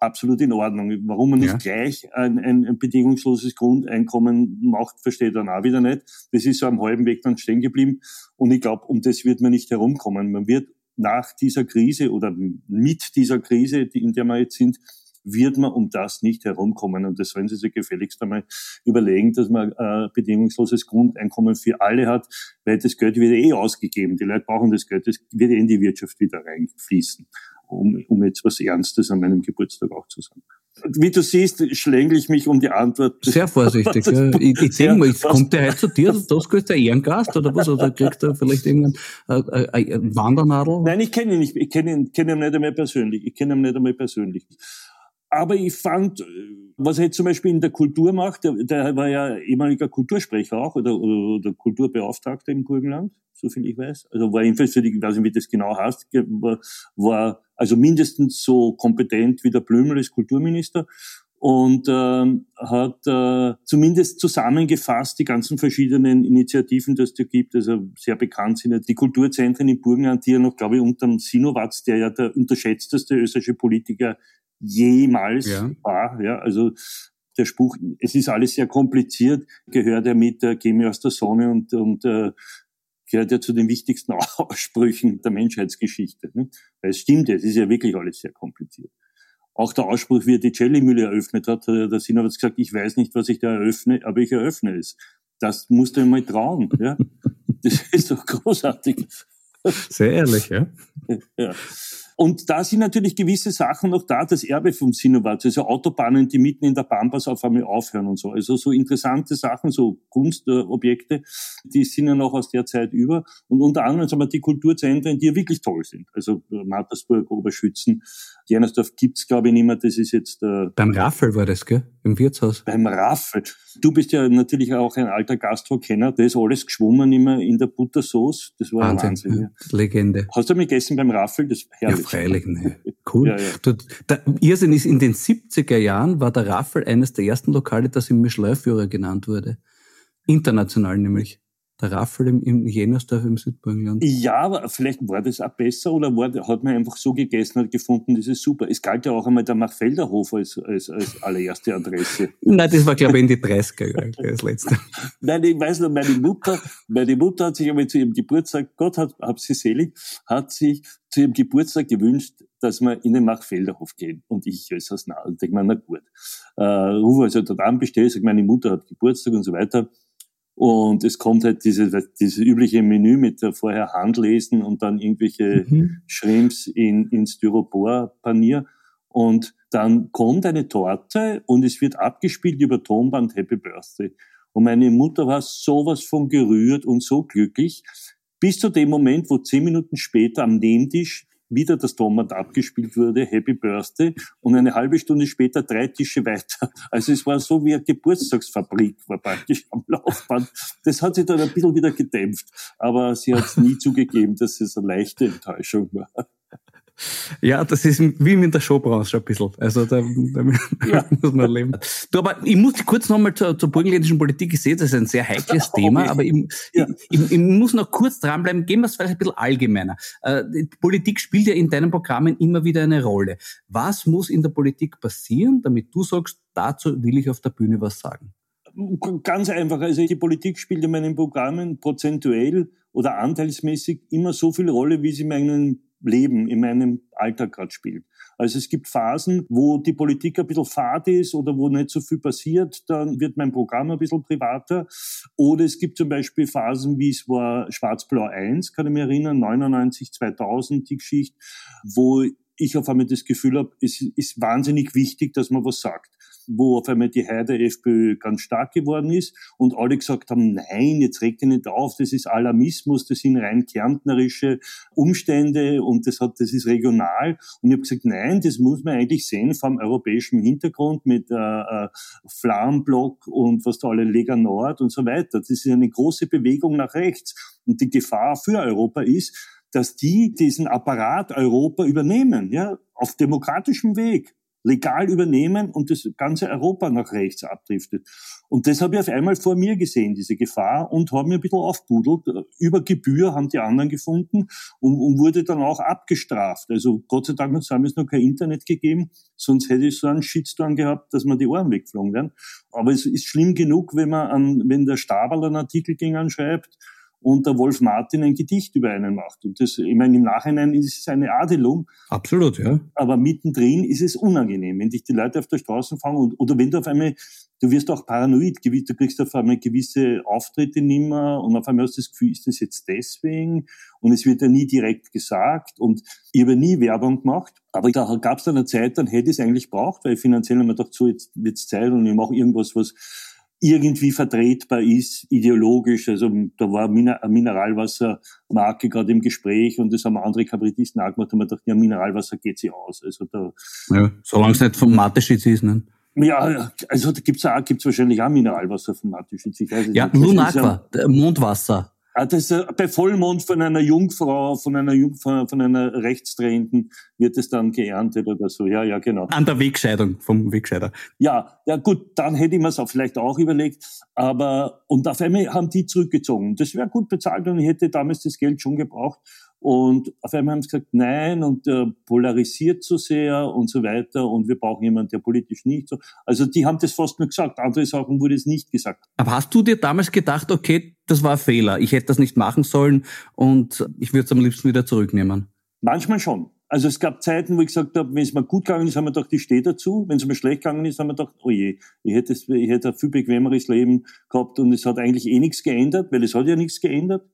absolut in Ordnung. Warum man nicht ja. gleich ein, ein, ein, bedingungsloses Grundeinkommen macht, versteht dann auch wieder nicht. Das ist so am halben Weg dann stehen geblieben. Und ich glaube, um das wird man nicht herumkommen. Man wird nach dieser Krise oder mit dieser Krise, in der wir jetzt sind, wird man um das nicht herumkommen. Und das sollen Sie sich gefälligst einmal überlegen, dass man ein äh, bedingungsloses Grundeinkommen für alle hat, weil das Geld wird eh ausgegeben. Die Leute brauchen das Geld, das wird eh in die Wirtschaft wieder reinfließen, um, um jetzt was Ernstes an meinem Geburtstag auch zu sagen. Wie du siehst, schlängle ich mich um die Antwort. Sehr vorsichtig. (laughs) ja. Ich, ich denke mal, jetzt kommt der heute zu dir, das ist der Ehrengast oder was? Oder kriegt er vielleicht irgendein äh, äh, Wandernadel? Nein, ich kenne ihn nicht. Ich kenne ihn, kenn ihn nicht einmal persönlich. Ich kenne ihn nicht einmal persönlich. Aber ich fand, was er jetzt zum Beispiel in der Kultur macht, der, der war ja ehemaliger Kultursprecher auch oder, oder Kulturbeauftragter im Burgenland, soviel ich weiß. Also war jedenfalls für die, ich weiß nicht, wie das genau heißt, war, war also mindestens so kompetent wie der Blümel als Kulturminister und ähm, hat äh, zumindest zusammengefasst die ganzen verschiedenen Initiativen, die es da gibt. Also sehr bekannt sind ja die Kulturzentren in Burgenland, die ja noch, glaube ich, unter dem Sinowatz, der ja der unterschätzteste österreichische Politiker jemals ja. war. Ja, also der Spruch, es ist alles sehr kompliziert, gehört ja mit äh, Geh mir aus der Sonne und, und äh, gehört ja zu den wichtigsten (laughs) Aussprüchen der Menschheitsgeschichte. Ne? Weil es stimmt ja, es ist ja wirklich alles sehr kompliziert. Auch der Ausspruch, wie er die Jelly-Mühle eröffnet hat, hat der Sinowatz gesagt, ich weiß nicht, was ich da eröffne, aber ich eröffne es. Das musst du mal trauen. Ja? (laughs) Das ist doch großartig. Sehr ehrlich, ja. ja. Und da sind natürlich gewisse Sachen noch da, das Erbe vom Sinowatz, also Autobahnen, die mitten in der Pampas auf einmal aufhören und so. Also so interessante Sachen, so Kunstobjekte, die sind ja noch aus der Zeit über. Und unter anderem sagen wir die Kulturzentren, die ja wirklich toll sind. Also Mattersburg, Oberschützen, Jennersdorf gibt's glaube ich nicht mehr, das ist jetzt... Äh, Beim Raffel war das, gell? Im Wirtshaus. Beim Raffel. Du bist ja natürlich auch ein alter Gastrokenner, da ist alles geschwommen immer in der Buttersauce. Das war Wahnsinn. Wahnsinn ja. Legende. Hast du mal gegessen beim Raffel? Das herrlich. Ja, freilich, ne. Cool. (laughs) Ja, ja. Du, der Irrsinn ist, in den 70er Jahren war der Raffel eines der ersten Lokale, das im Michelin-Führer genannt wurde. International nämlich der Raffel im, im Jenersdorf im Südburgenland. Ja, aber vielleicht war das auch besser oder war, hat man einfach so gegessen und gefunden, das ist super. Es galt ja auch einmal der Machfelderhof als, als, als allererste Adresse. Nein, das war glaube ich in die 30er Jahre als letzte. (laughs) Nein, ich weiß noch, meine Mutter, meine Mutter hat sich einmal zu ihrem Geburtstag, Gott hat, hab sie selig, hat sich zu ihrem Geburtstag gewünscht, dass wir in den Machfelderhof gehen. Und ich als aus nah, denke mir, na gut. Äh, rufe also dort an, bestelle, sage, meine Mutter hat Geburtstag und so weiter. Und es kommt halt dieses, dieses übliche Menü mit der vorher Handlesen und dann irgendwelche mhm. Shrimps in, in Styropor-Panier. Und dann kommt eine Torte und es wird abgespielt über Tonband Happy Birthday. Und meine Mutter war sowas von gerührt und so glücklich, bis zu dem Moment, wo zehn Minuten später am Nebentisch wieder das Tonband abgespielt wurde, Happy Birthday, und eine halbe Stunde später drei Tische weiter. (laughs) Also es war so wie eine Geburtstagsfabrik, war praktisch am Laufband. Das hat sich dann ein bisschen wieder gedämpft, aber sie hat nie (laughs) zugegeben, dass es eine leichte Enttäuschung war. Ja, das ist wie in der Showbranche ein bisschen. Also da, da ja. (laughs) muss man leben. Du, aber ich muss kurz nochmal zur, zur burgenländischen Politik. Ich sehe, das ist ein sehr heikles Thema, aber ich, ja. ich, ich, ich, muss noch kurz dranbleiben. Gehen wir es vielleicht ein bisschen allgemeiner. Äh, Politik spielt ja in deinen Programmen immer wieder eine Rolle. Was muss in der Politik passieren, damit du sagst, dazu will ich auf der Bühne was sagen? Ganz einfach. Also die Politik spielt in meinen Programmen prozentuell oder anteilsmäßig immer so viel Rolle, wie sie meinen Leben, in meinem Alltag gerade spielt. Also es gibt Phasen, wo die Politik ein bisschen fad ist oder wo nicht so viel passiert, dann wird mein Programm ein bisschen privater. Oder es gibt zum Beispiel Phasen, wie es war Schwarz-Blau 1, kann ich mich erinnern, 99, 2000, die Geschichte, wo ich auf einmal das Gefühl habe, es ist wahnsinnig wichtig, dass man was sagt. Wo auf einmal die Heide FPÖ ganz stark geworden ist und alle gesagt haben, nein, jetzt regt ihr nicht auf, das ist Alarmismus, das sind rein kärntnerische Umstände und das hat, das ist regional. Und ich habe gesagt, nein, das muss man eigentlich sehen vom europäischen Hintergrund mit äh, äh, Flarenblock und was da alle Lega Nord und so weiter. Das ist eine große Bewegung nach rechts. Und die Gefahr für Europa ist, dass die diesen Apparat Europa übernehmen, ja, auf demokratischem Weg legal übernehmen und das ganze Europa nach rechts abdriftet. Und das habe ich auf einmal vor mir gesehen, diese Gefahr, und habe mir ein bisschen aufbudelt. Über Gebühr haben die anderen gefunden und, und wurde dann auch abgestraft. Also Gott sei Dank hat es noch kein Internet gegeben, sonst hätte ich so einen Shitstorm gehabt, dass mir die Ohren weggeflogen wären. Aber es ist schlimm genug, wenn man an, wenn der Stabel einen Artikel gegen einen schreibt, und der Wolf Martin ein Gedicht über einen macht. Und das, ich meine, im Nachhinein ist es eine Adelung. Absolut, ja. Aber mittendrin ist es unangenehm, wenn dich die Leute auf der Straße fangen und, oder wenn du auf einmal, du wirst auch paranoid, du kriegst auf einmal gewisse Auftritte nimmer und auf einmal hast du das Gefühl, ist das jetzt deswegen? Und es wird ja nie direkt gesagt und ich habe nie Werbung gemacht. Aber da gab es dann eine Zeit, dann hätte ich es eigentlich braucht, weil finanziell haben wir gedacht, so, jetzt wird's Zeit und ich mache irgendwas, was irgendwie vertretbar ist, ideologisch. Also da war eine Mineralwassermarke gerade im Gespräch und das haben andere Kabarettisten auch gemacht und man dachte, ja, Mineralwasser geht sie aus. Also da, ja, solange es nicht vom Mateschitz ist, ne? Ja, also da gibt's auch, gibt's wahrscheinlich auch Mineralwasser vom Mateschitz. Ich weiß ja, Lunakwa, Mondwasser. Ah, das, bei Vollmond von einer Jungfrau, von einer Jungfrau, von einer Rechtsdrehenden wird es dann geerntet oder so. Ja, ja, genau. An der Wegscheidung vom Wegscheider. Ja, ja gut, dann hätte ich mir es auch vielleicht auch überlegt. Aber, und auf einmal haben die zurückgezogen. Das wäre gut bezahlt und ich hätte damals das Geld schon gebraucht. Und auf einmal haben sie gesagt, nein, und der polarisiert zu so sehr und so weiter und wir brauchen jemanden, der politisch nicht so. Also die haben das fast nur gesagt, andere Sachen wurde es nicht gesagt. Aber hast du dir damals gedacht, okay, das war ein Fehler, ich hätte das nicht machen sollen und ich würde es am liebsten wieder zurücknehmen? Manchmal schon. Also es gab Zeiten, wo ich gesagt habe, wenn es mir gut gegangen ist, haben wir gedacht, ich stehe dazu. Wenn es mir schlecht gegangen ist, haben wir gedacht, oh je, ich hätte, ich hätte ein viel bequemeres Leben gehabt und es hat eigentlich eh nichts geändert, weil es hat ja nichts geändert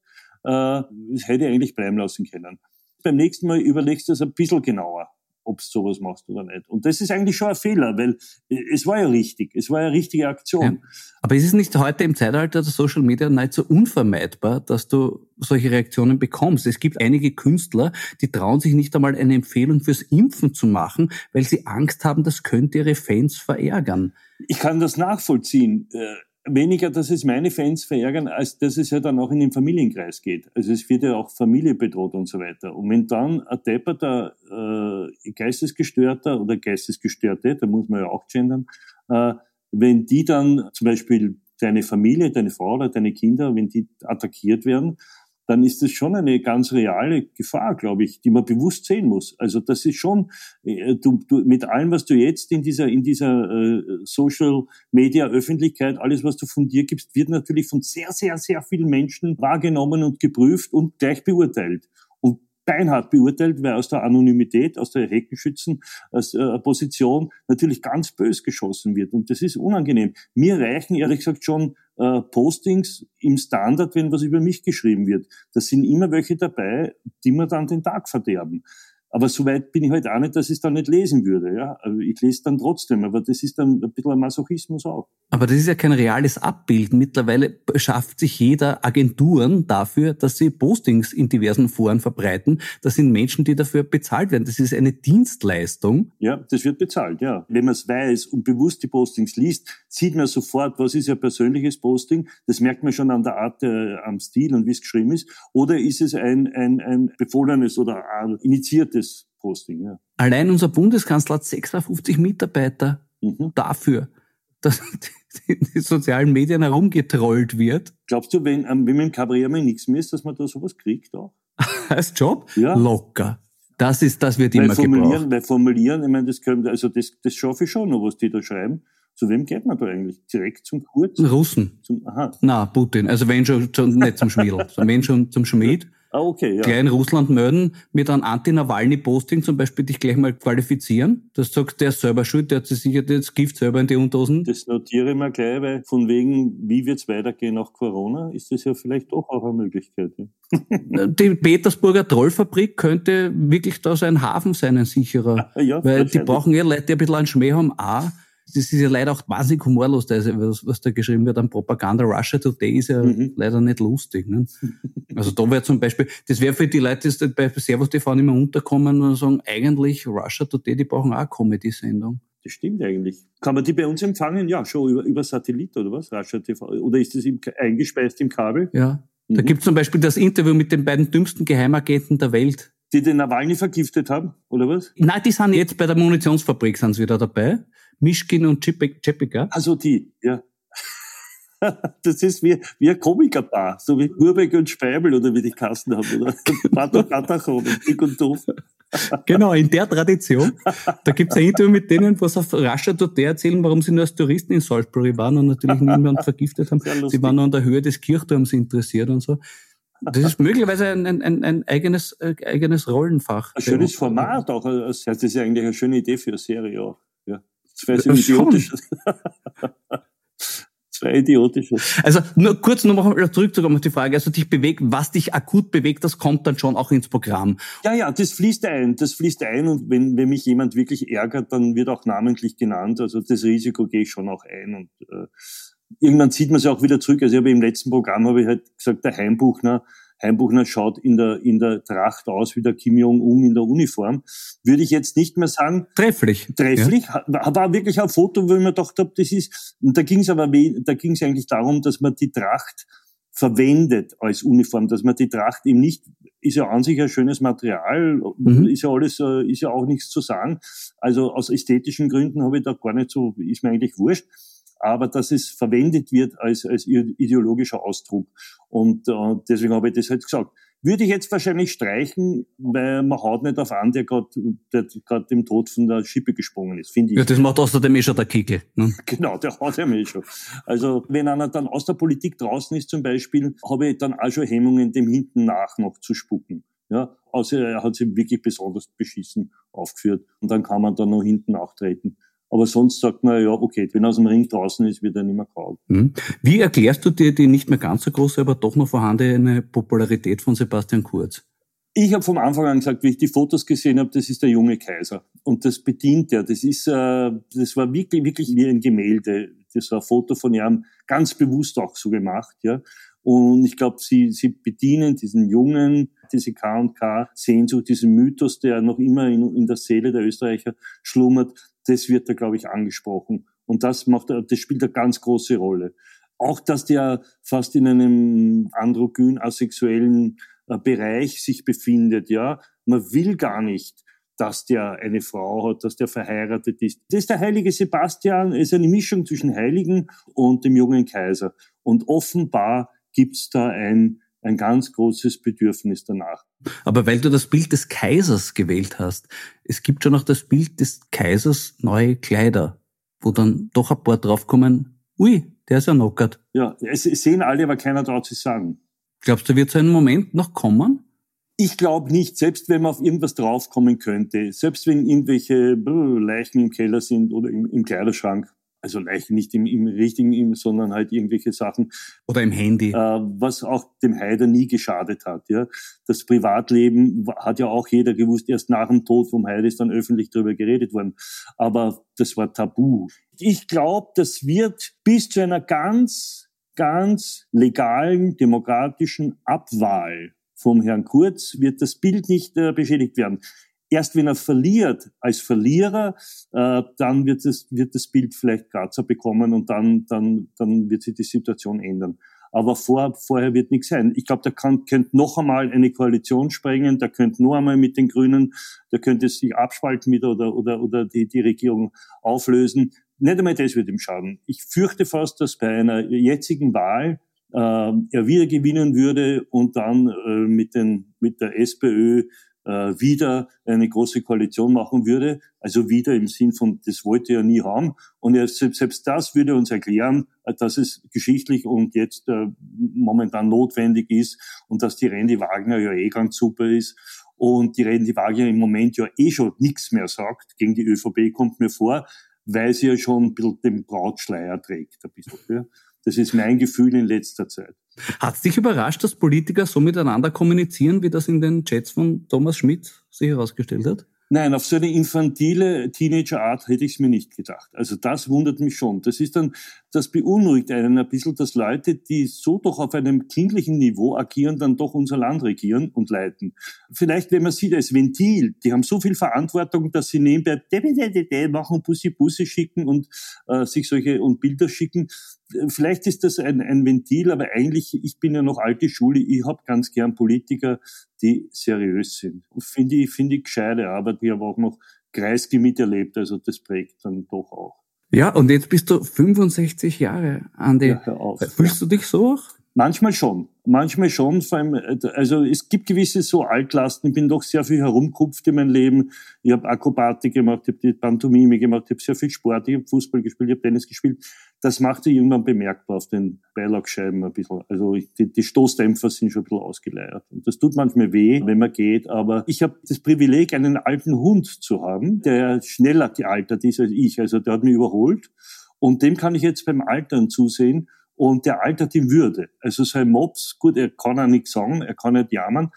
äh, das hätte ich eigentlich bleiben lassen können. Beim nächsten Mal überlegst du es ein bisschen genauer, ob du sowas machst oder nicht. Und das ist eigentlich schon ein Fehler, weil äh, es war ja richtig, es war ja richtige Aktion. Ja. Aber ist es nicht heute im Zeitalter der Social Media so unvermeidbar, dass du solche Reaktionen bekommst? Es gibt einige Künstler, die trauen sich nicht einmal eine Empfehlung fürs Impfen zu machen, weil sie Angst haben, das könnte ihre Fans verärgern. Ich kann das nachvollziehen. Weniger, dass es meine Fans verärgern, als dass es ja dann auch in den Familienkreis geht. Also es wird ja auch Familie bedroht und so weiter. Und wenn dann ein depperter äh, Geistesgestörter oder Geistesgestörte, da muss man ja auch gendern, äh, wenn die dann zum Beispiel deine Familie, deine Frau oder deine Kinder, wenn die attackiert werden, dann ist das schon eine ganz reale Gefahr, glaube ich, die man bewusst sehen muss. Also das ist schon, äh, du, du, mit allem, was du jetzt in dieser, in dieser äh, Social Media Öffentlichkeit, alles, was du von dir gibst, wird natürlich von sehr, sehr, sehr vielen Menschen wahrgenommen und geprüft und gleich beurteilt beinhart beurteilt, weil aus der Anonymität, aus der Heckenschützen-Position äh, natürlich ganz bös geschossen wird. Und das ist unangenehm. Mir reichen ehrlich gesagt schon äh, Postings im Standard, wenn was über mich geschrieben wird. Da sind immer welche dabei, die mir dann den Tag verderben. Aber so weit bin ich halt auch nicht, dass ich es dann nicht lesen würde. Ja? Also ich lese dann trotzdem, aber das ist dann ein bisschen ein Masochismus auch. Aber das ist ja kein reales Abbild. Mittlerweile schafft sich jeder Agenturen dafür, dass sie Postings in diversen Foren verbreiten. Das sind Menschen, die dafür bezahlt werden. Das ist eine Dienstleistung. Ja, das wird bezahlt, ja. Wenn man es weiß und bewusst die Postings liest, sieht man sofort, was ist ja persönliches Posting. Das merkt man schon an der Art, äh, am Stil und wie es geschrieben ist. Oder ist es ein, ein, ein befohlenes oder initiiertes Posting. Ja. Allein unser Bundeskanzler hat 56 Mitarbeiter mhm. dafür, dass in den sozialen Medien herumgetrollt wird. Glaubst du, wenn, ähm, wenn man im Kabarett mal nichts mehr ist, dass man da sowas kriegt auch? (laughs) Als Job? Ja. Locker. Das ist, das wird weil immer formulieren, gebraucht. Weil formulieren, ich meine, das können, also das, das schaffe ich schon noch, was die da schreiben. Zu wem geht man da eigentlich? Direkt zum Kurz? Russen. Zum, aha. Na, Putin. Also wenn schon, schon nicht zum Schmiedel, (laughs) sondern wenn schon zum Schmied. Ah, okay, ja. Gleich in Russland melden, mit einem Anti-Nawalny-Posting zum Beispiel dich gleich mal qualifizieren. Das sagst, der ist selber schuld, der hat sich sicher das Gift selber in die Unterhosen. Das notiere ich mir gleich, weil von wegen, wie wird's weitergehen nach Corona, ist das ja vielleicht doch auch eine Möglichkeit. Ja. die Petersburger Trollfabrik könnte wirklich da so ein Hafen sein, ein sicherer. Ja, weil die brauchen ja Leute, die ein bisschen einen Schmäh haben, auch Das ist ja leider auch wahnsinnig humorlos, also was, was da geschrieben wird an Propaganda. Russia Today ist ja mhm. leider nicht lustig. Ne? Also da wäre zum Beispiel, das wäre für die Leute, die bei Servus TV nicht mehr unterkommen und sagen, eigentlich Russia Today, die brauchen auch eine Comedy-Sendung. Das stimmt eigentlich. Kann man die bei uns empfangen? Ja, schon über, über Satellit oder was? Russia TV. Oder ist das im, eingespeist im Kabel? Ja. Da mhm. gibt es zum Beispiel das Interview mit den beiden dümmsten Geheimagenten der Welt. Die den Nawalny vergiftet haben, oder was? Nein, die sind jetzt bei der Munitionsfabrik sind sie wieder dabei. Mischkin und Czepika. Also die, ja. (laughs) Das ist wie, wie ein Komikerpaar, so wie Urbeck und Speibel oder wie die Kasten haben, oder? Pato Patachon und Dick und Doof. (laughs) Genau, in der Tradition. Da gibt es ein Interview mit denen, was auf rascher dort erzählen, warum sie nur als Touristen in Salisbury waren und natürlich niemanden vergiftet haben. Sie waren nur an der Höhe des Kirchturms interessiert und so. Das ist möglicherweise ein, ein, ein eigenes, äh, eigenes Rollenfach. Ein schönes Format auch. Das ist ja eigentlich eine schöne Idee für eine Serie auch. Ja. Wäre so idiotisch. (laughs) Zwei idiotische. Also nur kurz nochmal zurückzukommen auf die Frage, also dich bewegt, was dich akut bewegt, das kommt dann schon auch ins Programm. Ja, ja, das fließt ein, das fließt ein und wenn, wenn mich jemand wirklich ärgert, dann wird auch namentlich genannt, also das Risiko gehe ich schon auch ein und äh, irgendwann zieht man sich auch wieder zurück. Also ich habe im letzten Programm habe ich halt gesagt, der Heimbuchner, Heimbuchner schaut in der, in der Tracht aus wie der Kim Jong-un in der Uniform. Würde ich jetzt nicht mehr sagen. Trefflich. Trefflich. Ja. War wirklich ein Foto, wo ich mir gedacht habe, das ist, und da ging es aber, da ging es eigentlich darum, dass man die Tracht verwendet als Uniform, dass man die Tracht eben nicht, ist ja an sich ein schönes Material, mhm. ist ja alles, äh, ist ja auch nichts zu sagen. Also aus ästhetischen Gründen habe ich da gar nicht so, ist mir eigentlich wurscht aber dass es verwendet wird als, als ideologischer Ausdruck. Und äh, deswegen habe ich das halt gesagt. Würde ich jetzt wahrscheinlich streichen, weil man haut nicht auf an, der gerade dem Tod von der Schippe gesprungen ist, finde ich. Ja, das macht außerdem eh schon der Kickel. Ne? (laughs) Genau, der haut ja eh schon. Also wenn einer dann aus der Politik draußen ist zum Beispiel, habe ich dann auch schon Hemmungen, dem hinten nach noch zu spucken. Ja, außer er hat sich wirklich besonders beschissen aufgeführt und dann kann man dann noch hinten nachtreten. Aber sonst sagt man, ja, okay, wenn er aus dem Ring draußen ist, wird er nicht mehr kaut. Mhm. Wie erklärst du dir die nicht mehr ganz so große, aber doch noch vorhandene Popularität von Sebastian Kurz? Ich habe vom Anfang an gesagt, wie ich die Fotos gesehen habe, das ist der junge Kaiser. Und das bedient er. Das ist, äh, das war wirklich, wirklich wie ein Gemälde. Das war ein Foto von ihm ganz bewusst auch so gemacht, ja. Und ich glaube, sie, sie bedienen diesen Jungen, diese K&K-Sehnsucht, diesen Mythos, der noch immer in, in der Seele der Österreicher schlummert, das wird da, glaube ich, angesprochen. Und das macht, das spielt eine ganz große Rolle. Auch, dass der fast in einem androgyn asexuellen äh, Bereich sich befindet, ja. Man will gar nicht, dass der eine Frau hat, dass der verheiratet ist. Das ist der heilige Sebastian, ist eine Mischung zwischen Heiligen und dem jungen Kaiser. Und offenbar gibt's da ein, ein ganz großes Bedürfnis danach. Aber weil du das Bild des Kaisers gewählt hast, es gibt schon noch das Bild des Kaisers neue Kleider, wo dann doch ein paar draufkommen, ui, der ist ja knockert. Ja, es sehen alle, aber keiner traut sich sagen. Glaubst du, wird so ein Moment noch kommen? Ich glaube nicht, selbst wenn man auf irgendwas draufkommen könnte, selbst wenn irgendwelche Leichen im Keller sind oder im, im Kleiderschrank, also Leichen nicht im, im richtigen, sondern halt irgendwelche Sachen. Oder im Handy. Äh, was auch dem Haider nie geschadet hat. Ja. Das Privatleben hat ja auch jeder gewusst, erst nach dem Tod vom Haider ist dann öffentlich darüber geredet worden. Aber das war tabu. Ich glaube, das wird bis zu einer ganz, ganz legalen, demokratischen Abwahl vom Herrn Kurz wird das Bild nicht äh, beschädigt werden. Erst wenn er verliert als Verlierer, äh, dann wird das, wird das Bild vielleicht Grazer bekommen und dann, dann, dann wird sich die Situation ändern. Aber vor, vorher wird nichts sein. Ich glaube, da kann, könnte noch einmal eine Koalition sprengen, da könnte nur einmal mit den Grünen, da könnte es sich abspalten mit oder, oder, oder die, die Regierung auflösen. Nicht einmal das wird ihm schaden. Ich fürchte fast, dass bei einer jetzigen Wahl äh, er wieder gewinnen würde und dann äh, mit, den, mit der SPÖ wieder eine große Koalition machen würde. Also wieder im Sinn von, das wollte er nie haben. Und er, selbst das würde uns erklären, äh, dass es geschichtlich und jetzt äh, momentan notwendig ist und dass die Randy Wagner ja eh ganz super ist und die Randy Wagner im Moment ja eh schon nichts mehr sagt gegen die ÖVP, kommt mir vor, weil sie ja schon ein bisschen den Brautschleier trägt. Ein bisschen, ja. Das ist mein Gefühl in letzter Zeit. Hat es dich überrascht, dass Politiker so miteinander kommunizieren, wie das in den Chats von Thomas Schmidt sich herausgestellt hat? Nein, auf so eine infantile Teenager-Art hätte ich es mir nicht gedacht. Also das wundert mich schon. Das ist dann, das beunruhigt einen ein bisschen, dass Leute, die so doch auf einem kindlichen Niveau agieren, dann doch unser Land regieren und leiten. Vielleicht, wenn man sieht als Ventil, die haben so viel Verantwortung, dass sie nebenbei machen, Bussi Bussi schicken und äh, sich solche und Bilder schicken. Vielleicht ist das ein, ein Ventil, aber eigentlich, ich bin ja noch alte Schule, ich habe ganz gern Politiker, die seriös sind. Finde ich, finde ich gescheite Arbeit, die aber auch noch Kreisky miterlebt, also das prägt dann doch auch. Ja, und jetzt bist du 65 Jahre, Andi. Ja, hör auf. Fühlst du dich so? Manchmal schon. Manchmal schon. Vor allem, also es gibt gewisse so Altlasten. Ich bin doch sehr viel herumkupft in meinem Leben. Ich habe Akrobatik gemacht, ich habe die Pantomime gemacht, ich habe sehr viel Sport, ich habe Fußball gespielt, ich habe Tennis gespielt. Das macht sich irgendwann bemerkbar auf den Beilagscheiben ein bisschen. Also die, die Stoßdämpfer sind schon ein bisschen ausgeleiert. Und das tut manchmal weh, wenn man geht. Aber ich habe das Privileg, einen alten Hund zu haben, der schneller gealtert ist als ich. Also der hat mich überholt. Und dem kann ich jetzt beim Altern zusehen und der altert in Würde. Also sein Mops, gut, er kann auch nichts sagen, er kann nicht jammern,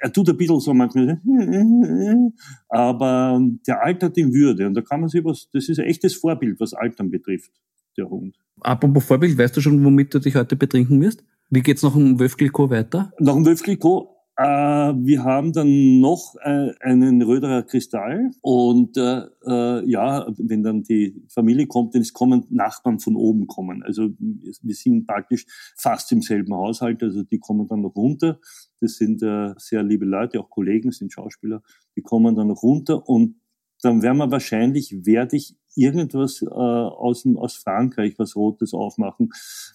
er tut ein bisschen so manchmal, (laughs) aber der altert in Würde und da kann man sich was, das ist ein echtes Vorbild, was Altern betrifft, der Hund. Apropos Vorbild, weißt du schon, womit du dich heute betrinken wirst? Wie geht's nach dem Wölfgelko weiter? Nach dem Wölfgelko äh, wir haben dann noch äh, einen Röderer Kristall und äh, äh, ja, wenn dann die Familie kommt, dann kommen Nachbarn von oben kommen. Also wir sind praktisch fast im selben Haushalt, also die kommen dann noch runter. Das sind äh, sehr liebe Leute, auch Kollegen, sind Schauspieler, die kommen dann noch runter und dann werden wir wahrscheinlich, werde ich irgendwas äh, aus, aus Frankreich, was Rotes aufmachen.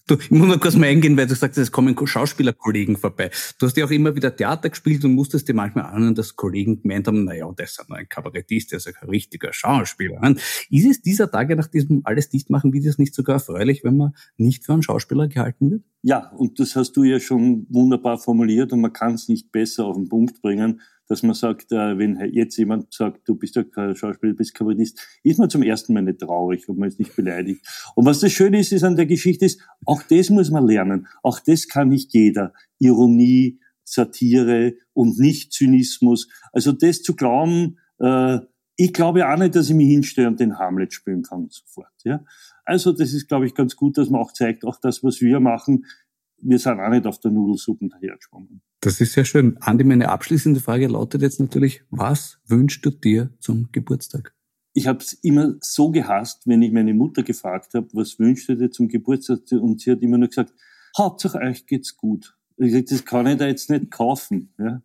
Du, ich muss noch kurz mal eingehen, weil du sagst, es kommen Schauspielerkollegen vorbei. Du hast ja auch immer wieder Theater gespielt und musstest dir manchmal anhören, dass Kollegen gemeint haben, naja, das ist ein Kabarettist, der ist ein richtiger Schauspieler. Ist es dieser Tage nach diesem alles Dichtmachen, wie das nicht sogar erfreulich, wenn man nicht für einen Schauspieler gehalten wird? Ja, und das hast du ja schon wunderbar formuliert und man kann es nicht besser auf den Punkt bringen dass man sagt, äh, wenn jetzt jemand sagt, du bist ja kein Schauspieler, du bist Kabarettist, ist man zum ersten Mal nicht traurig, ob man ist nicht beleidigt. Und was das Schöne ist, ist an der Geschichte ist, auch das muss man lernen. Auch das kann nicht jeder. Ironie, Satire und nicht Zynismus. Also das zu glauben, äh, ich glaube auch nicht, dass ich mich hinstelle und den Hamlet spielen kann sofort. Ja? Also das ist, glaube ich, ganz gut, dass man auch zeigt, auch das, was wir machen, wir sind auch nicht auf der Nudelsuppe dahergeschwommen. Das ist sehr schön. Andi, meine abschließende Frage lautet jetzt natürlich, was wünschst du dir zum Geburtstag? Ich habe es immer so gehasst, wenn ich meine Mutter gefragt habe, was wünschst du dir zum Geburtstag? Und sie hat immer nur gesagt, Hauptsache euch geht's gut. Ich gesagt, das kann ich da jetzt nicht kaufen. Ja?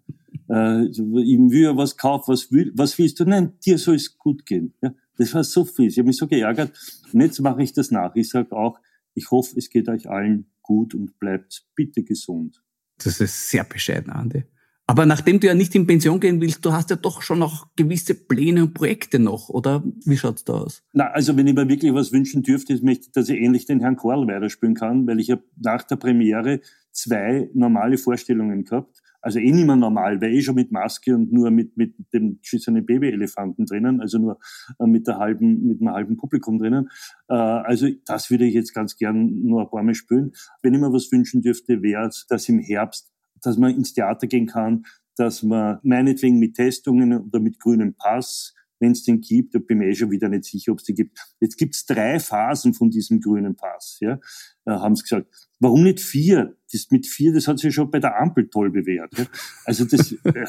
Äh, ich will ja was kaufen, was, will, was willst du? Nein, dir soll es gut gehen. Ja? Das war so fies. Ich habe mich so geärgert. Und jetzt mache ich das nach. Ich sage auch, ich hoffe, es geht euch allen gut und bleibt bitte gesund. Das ist sehr bescheiden, Andi. Aber nachdem du ja nicht in Pension gehen willst, du hast ja doch schon noch gewisse Pläne und Projekte noch, oder wie schaut's da aus? Na, also wenn ich mir wirklich was wünschen dürfte, ist, möchte, dass ich ähnlich den Herrn Korl weiterspielen kann, weil ich habe nach der Premiere zwei normale Vorstellungen gehabt. Also eh nicht mehr normal, weil eh schon mit Maske und nur mit, mit dem schissenen Babyelefanten drinnen, also nur äh, mit der halben, mit einem halben Publikum drinnen. Äh, also das würde ich jetzt ganz gern nur ein paar Mal spielen. Wenn ich mir was wünschen dürfte, wäre es, dass im Herbst, dass man ins Theater gehen kann, dass man meinetwegen mit Testungen oder mit grünem Pass wenn es den gibt, da bin ich eh schon wieder nicht sicher, ob es den gibt. Jetzt gibt's drei Phasen von diesem grünen Pass, ja, äh, haben sie gesagt. Warum nicht vier? Das mit vier, das hat sich schon bei der Ampel toll bewährt. Ja? Also das, (laughs) äh,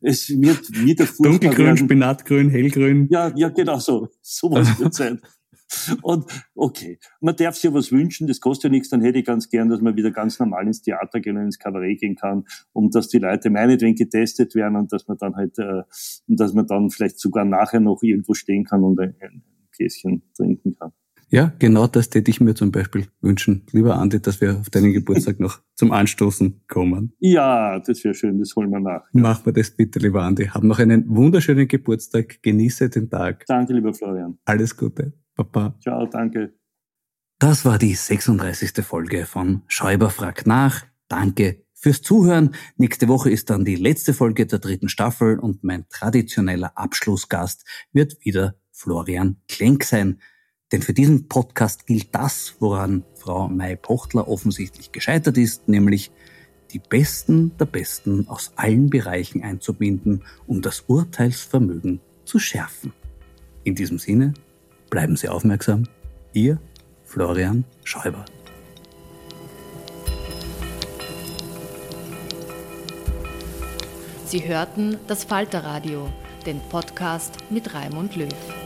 es wird wieder Dunkelgrün, Spinatgrün, hellgrün. Ja, ja, genau so. So was wird (laughs) sein. Und okay, man darf sich was wünschen, das kostet ja nichts, dann hätte ich ganz gern, dass man wieder ganz normal ins Theater gehen und ins Kabarett gehen kann, um dass die Leute meinetwegen getestet werden und dass man dann halt, äh, und dass man dann vielleicht sogar nachher noch irgendwo stehen kann und ein, ein Gläschen trinken kann. Ja, genau das täte ich mir zum Beispiel wünschen, lieber Andi, dass wir auf deinen Geburtstag noch (laughs) zum Anstoßen kommen. Ja, das wäre schön, das holen wir nach. Ja. Mach wir das bitte, lieber Andi. Hab noch einen wunderschönen Geburtstag, genieße den Tag. Danke, lieber Florian. Alles Gute. Papa. Ciao, danke. Das war die 36. Folge von Schäuber fragt nach. Danke fürs Zuhören. Nächste Woche ist dann die letzte Folge der dritten Staffel und mein traditioneller Abschlussgast wird wieder Florian Klenk sein. Denn für diesen Podcast gilt das, woran Frau May Pochtler offensichtlich gescheitert ist, nämlich die Besten der Besten aus allen Bereichen einzubinden, um das Urteilsvermögen zu schärfen. In diesem Sinne, bleiben Sie aufmerksam. Ihr Florian Schäuber. Sie hörten das Falterradio, den Podcast mit Raimund Löw.